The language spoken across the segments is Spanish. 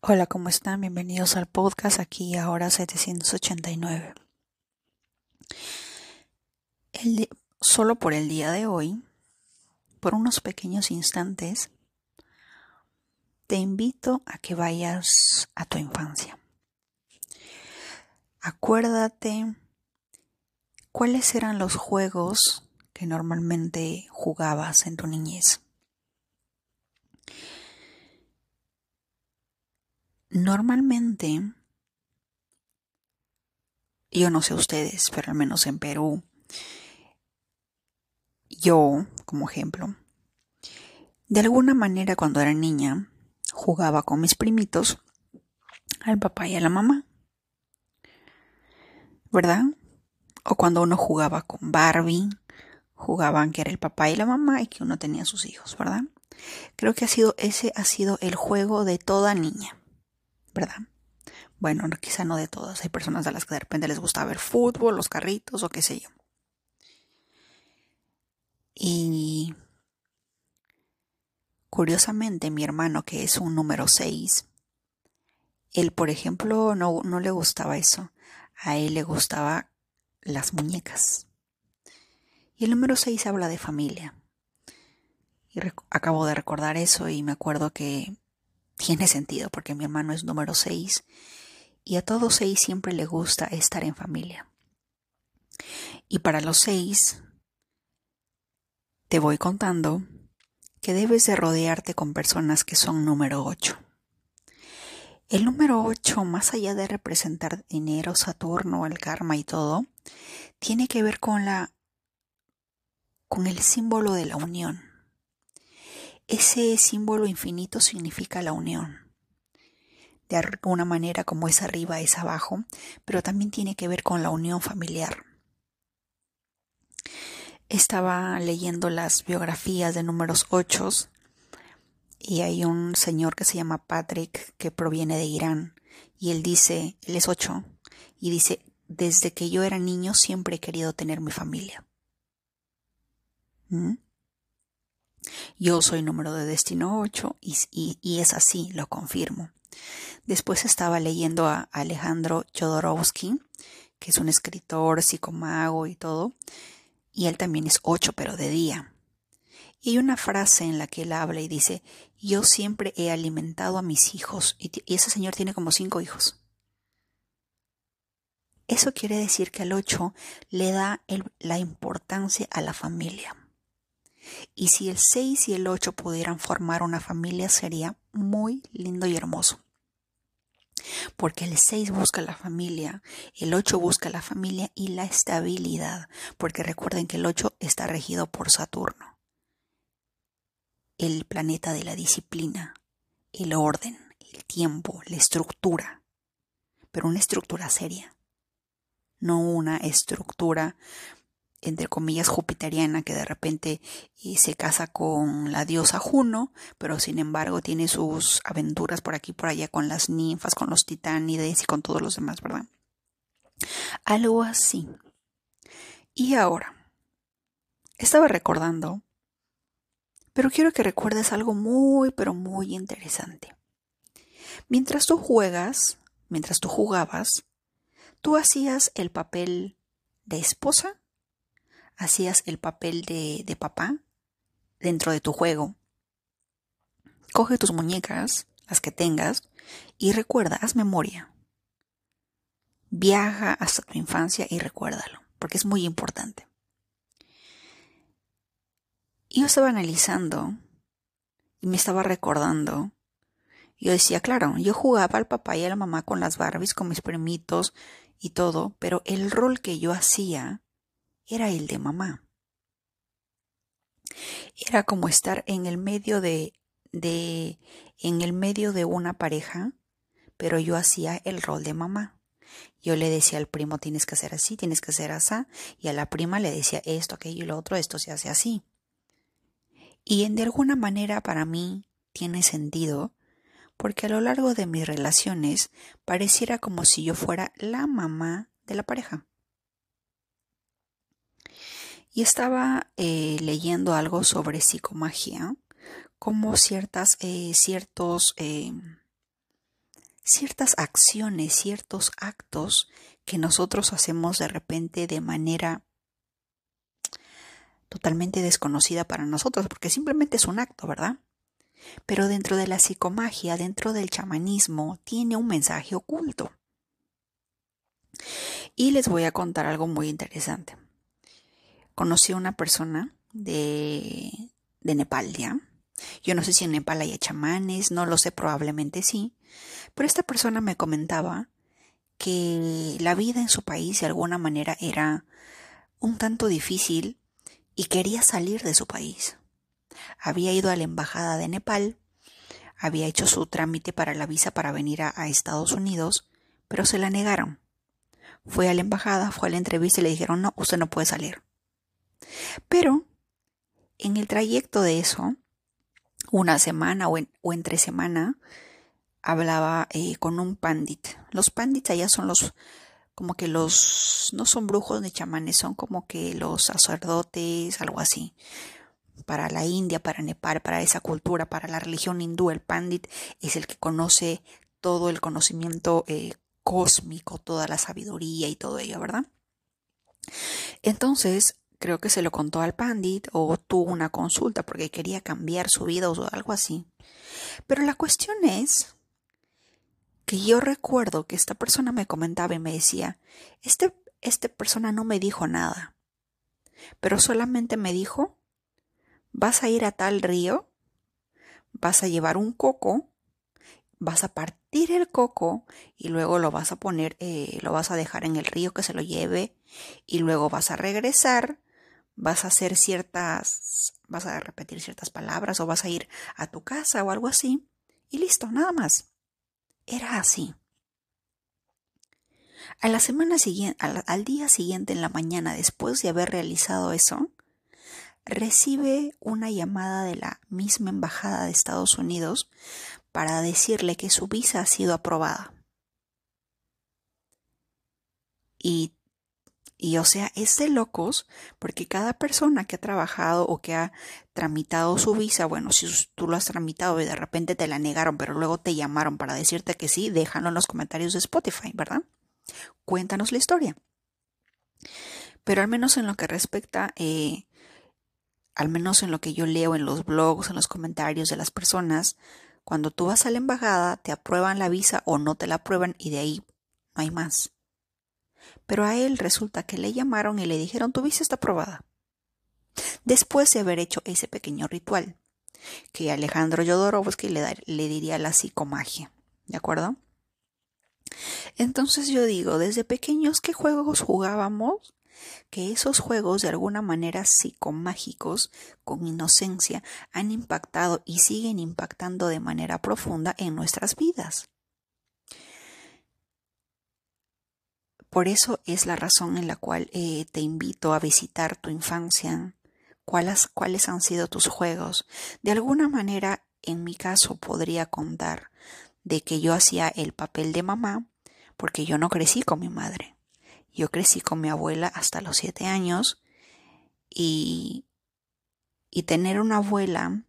Hola, ¿cómo están? Bienvenidos al podcast aquí ahora 789. El solo por el día de hoy, por unos pequeños instantes, te invito a que vayas a tu infancia. Acuérdate cuáles eran los juegos que normalmente jugabas en tu niñez. Normalmente, yo no sé ustedes, pero al menos en Perú, yo, como ejemplo, de alguna manera cuando era niña, jugaba con mis primitos, al papá y a la mamá. ¿Verdad? O cuando uno jugaba con Barbie, jugaban que era el papá y la mamá y que uno tenía sus hijos, ¿verdad? Creo que ha sido, ese ha sido el juego de toda niña. ¿Verdad? Bueno, quizá no de todas. Hay personas a las que de repente les gusta ver fútbol, los carritos o qué sé yo. Y curiosamente, mi hermano, que es un número 6, él, por ejemplo, no, no le gustaba eso. A él le gustaba las muñecas. Y el número 6 habla de familia. Y acabo de recordar eso y me acuerdo que tiene sentido porque mi hermano es número 6 y a todos seis siempre le gusta estar en familia. Y para los seis, te voy contando que debes de rodearte con personas que son número 8. El número 8, más allá de representar dinero, Saturno, el karma y todo, tiene que ver con la con el símbolo de la unión. Ese símbolo infinito significa la unión. De alguna manera como es arriba es abajo, pero también tiene que ver con la unión familiar. Estaba leyendo las biografías de números 8 y hay un señor que se llama Patrick que proviene de Irán y él dice, él es 8 y dice, desde que yo era niño siempre he querido tener mi familia. ¿Mm? Yo soy número de destino 8 y, es así, lo confirmo. Después estaba leyendo a Alejandro Jodorowsky, que es un escritor, psicomago y todo, y él también es 8, pero de día. Y hay una frase en la que él habla y dice, yo siempre he alimentado a mis hijos, y, ese señor tiene como cinco hijos. Eso quiere decir que al 8 le da la importancia a la familia. Y si el 6 y el 8 pudieran formar una familia sería muy lindo y hermoso. Porque el 6 busca la familia, el 8 busca la familia y la estabilidad, porque recuerden que el 8 está regido por Saturno, el planeta de la disciplina, el orden, el tiempo, la estructura, pero una estructura seria, no una estructura entre comillas, jupiteriana, que de repente eh, se casa con la diosa Juno, pero sin embargo tiene sus aventuras por aquí y por allá con las ninfas, con los titánides y con todos los demás, ¿verdad? Algo así. Y ahora, estaba recordando, pero quiero que recuerdes algo muy, pero muy interesante. Mientras tú juegas, mientras tú jugabas, tú hacías el papel de esposa hacías el papel de, de papá dentro de tu juego. Coge tus muñecas, las que tengas, y recuerda, haz memoria. Viaja hasta tu infancia y recuérdalo, porque es muy importante. yo estaba analizando y me estaba recordando. Yo decía, claro, yo jugaba al papá y a la mamá con las Barbies, con mis primitos y todo, pero el rol que yo hacía era el de mamá. Era como estar en el medio de, de, en el medio de una pareja, pero yo hacía el rol de mamá. Yo le decía al primo tienes que hacer así, tienes que hacer así, y a la prima le decía esto, aquello y lo otro, esto se hace así. Y en de alguna manera para mí tiene sentido, porque a lo largo de mis relaciones pareciera como si yo fuera la mamá de la pareja. Y estaba eh, leyendo algo sobre psicomagia, como ciertas, eh, ciertos, eh, ciertas acciones, ciertos actos que nosotros hacemos de repente de manera totalmente desconocida para nosotros, porque simplemente es un acto, ¿verdad? Pero dentro de la psicomagia, dentro del chamanismo, tiene un mensaje oculto. Y les voy a contar algo muy interesante. Conocí a una persona de, de Nepal, ¿ya? Yo no sé si en Nepal hay chamanes, no lo sé, probablemente sí. Pero esta persona me comentaba que la vida en su país de alguna manera era un tanto difícil y quería salir de su país. Había ido a la embajada de Nepal, había hecho su trámite para la visa para venir a, a Estados Unidos, pero se la negaron. Fue a la embajada, fue a la entrevista y le dijeron, no, usted no puede salir. Pero en el trayecto de eso, una semana o, entre semana, hablaba eh, con un pandit. Los pandits allá son los, como que los, no son brujos ni chamanes, son como que los sacerdotes, algo así. Para la India, para Nepal, para esa cultura, para la religión hindú, el pandit es el que conoce todo el conocimiento eh, cósmico, toda la sabiduría y todo ello, ¿verdad? Entonces, creo que se lo contó al pandit o tuvo una consulta porque quería cambiar su vida o algo así. Pero la cuestión es que yo recuerdo que esta persona me comentaba y me decía, este, esta persona no me dijo nada, pero solamente me dijo, vas a ir a tal río, vas a llevar un coco, vas a partir el coco y luego lo vas a poner, eh, lo vas a dejar en el río que se lo lleve y luego vas a regresar vas a hacer ciertas, vas a repetir ciertas palabras o vas a ir a tu casa o algo así. Y listo, nada más. Era así. A la semana siguiente, al, día siguiente en la mañana, después de haber realizado eso, recibe una llamada de la misma embajada de Estados Unidos para decirle que su visa ha sido aprobada. Y y o sea, es de locos porque cada persona que ha trabajado o que ha tramitado su visa, bueno, si tú lo has tramitado y de repente te la negaron, pero luego te llamaron para decirte que sí, déjalo en los comentarios de Spotify, ¿verdad? Cuéntanos la historia. Pero al menos en lo que respecta, eh, al menos en lo que yo leo en los blogs, en los comentarios de las personas, cuando tú vas a la embajada, te aprueban la visa o no te la aprueban y de ahí no hay más. Pero a él resulta que le llamaron y le dijeron tu visa está aprobada. Después de haber hecho ese pequeño ritual, que Alejandro Jodorowsky le, le diría la psicomagia. ¿De acuerdo? Entonces yo digo, desde pequeños, ¿qué juegos jugábamos? Que esos juegos de alguna manera psicomágicos, con inocencia, han impactado y siguen impactando de manera profunda en nuestras vidas. Por eso es la razón en la cual eh, te invito a visitar tu infancia, cuáles, cuáles han sido tus juegos. De alguna manera, en mi caso, podría contar de que yo hacía el papel de mamá porque yo no crecí con mi madre. Yo crecí con mi abuela hasta los siete años y, y tener una abuela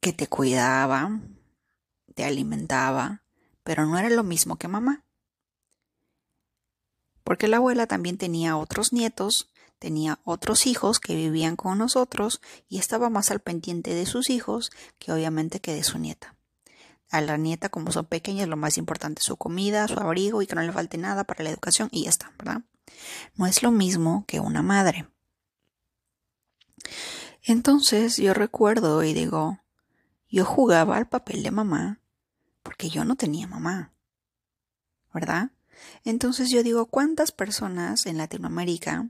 que te cuidaba, te alimentaba, pero no era lo mismo que mamá. Porque la abuela también tenía otros nietos, tenía otros hijos que vivían con nosotros y estaba más al pendiente de sus hijos que obviamente que de su nieta. A la nieta, como son pequeñas, lo más importante es su comida, su abrigo y que no le falte nada para la educación y ya está, ¿verdad? No es lo mismo que una madre. Entonces yo recuerdo y digo, yo jugaba al papel de mamá porque yo no tenía mamá, ¿verdad? Entonces yo digo, ¿cuántas personas en Latinoamérica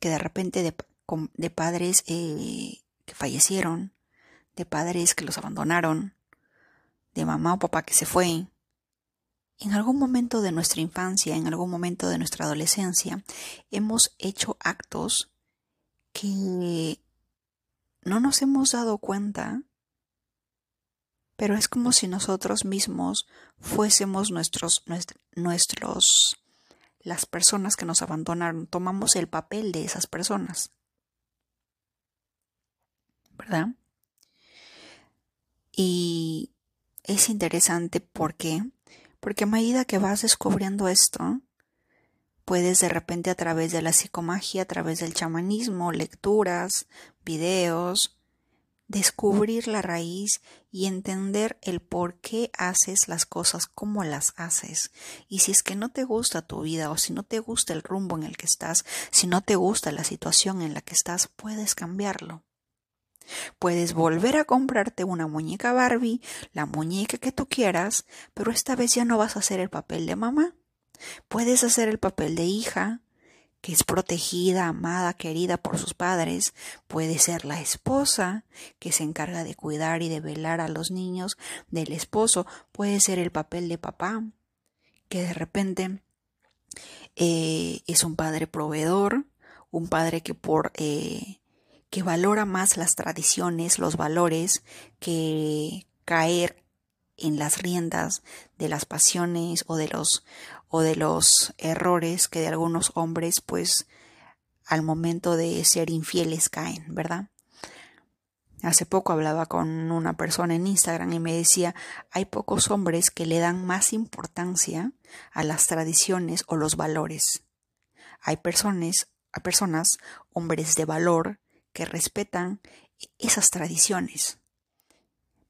que de repente de, padres eh, que fallecieron, de padres que los abandonaron, de mamá o papá que se fue, en algún momento de nuestra infancia, en algún momento de nuestra adolescencia, hemos hecho actos que no nos hemos dado cuenta pero es como si nosotros mismos fuésemos nuestros, nuestros, las personas que nos abandonaron, tomamos el papel de esas personas. ¿Verdad? Y, es interesante porque, porque a medida que vas descubriendo esto, puedes de repente a través de la psicomagia, a través del chamanismo, lecturas, videos, descubrir la raíz y entender el por qué haces las cosas como las haces. Y si es que no te gusta tu vida o si no te gusta el rumbo en el que estás, si no te gusta la situación en la que estás, puedes cambiarlo. Puedes volver a comprarte una muñeca Barbie, la muñeca que tú quieras, pero esta vez ya no vas a hacer el papel de mamá. Puedes hacer el papel de hija, que es protegida, amada, querida por sus padres, puede ser la esposa, que se encarga de cuidar y de velar a los niños del esposo, puede ser el papel de papá, que de repente eh, es un padre proveedor, un padre que por eh, que valora más las tradiciones, los valores, que caer en las riendas de las pasiones o de los o de los errores que de algunos hombres pues al momento de ser infieles caen, ¿verdad? Hace poco hablaba con una persona en Instagram y me decía, hay pocos hombres que le dan más importancia a las tradiciones o los valores. Hay personas, hay personas, hombres de valor, que respetan esas tradiciones.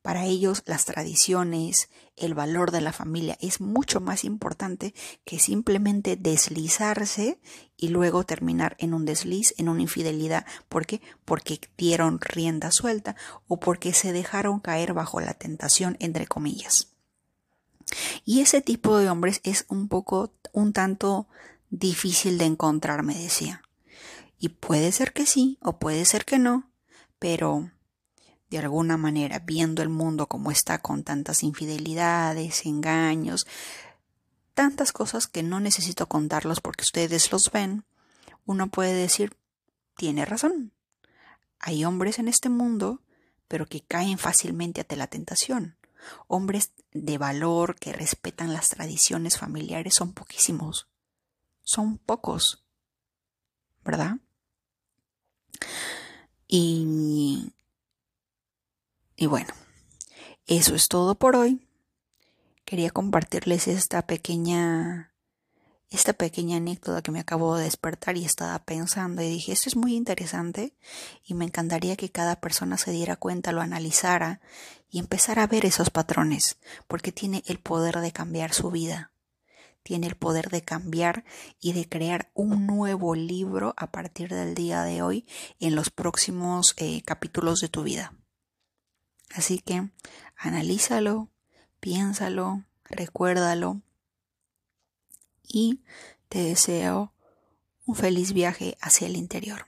Para ellos las tradiciones, el valor de la familia es mucho más importante que simplemente deslizarse y luego terminar en un desliz, en una infidelidad. ¿Por qué? Porque dieron rienda suelta o porque se dejaron caer bajo la tentación, entre comillas. Y ese tipo de hombres es un poco, un tanto difícil de encontrar, me decía. Y puede ser que sí o puede ser que no, pero de alguna manera, viendo el mundo como está con tantas infidelidades, engaños, tantas cosas que no necesito contarlos porque ustedes los ven, uno puede decir, tiene razón. Hay hombres en este mundo, pero que caen fácilmente ante la tentación. Hombres de valor que respetan las tradiciones familiares son poquísimos. Son pocos. ¿Verdad? Y y bueno, eso es todo por hoy. Quería compartirles esta pequeña esta pequeña anécdota que me acabo de despertar y estaba pensando y dije, esto es muy interesante y me encantaría que cada persona se diera cuenta, lo analizara y empezara a ver esos patrones, porque tiene el poder de cambiar su vida, tiene el poder de cambiar y de crear un nuevo libro a partir del día de hoy en los próximos eh, capítulos de tu vida. Así que analízalo, piénsalo, recuérdalo y te deseo un feliz viaje hacia el interior.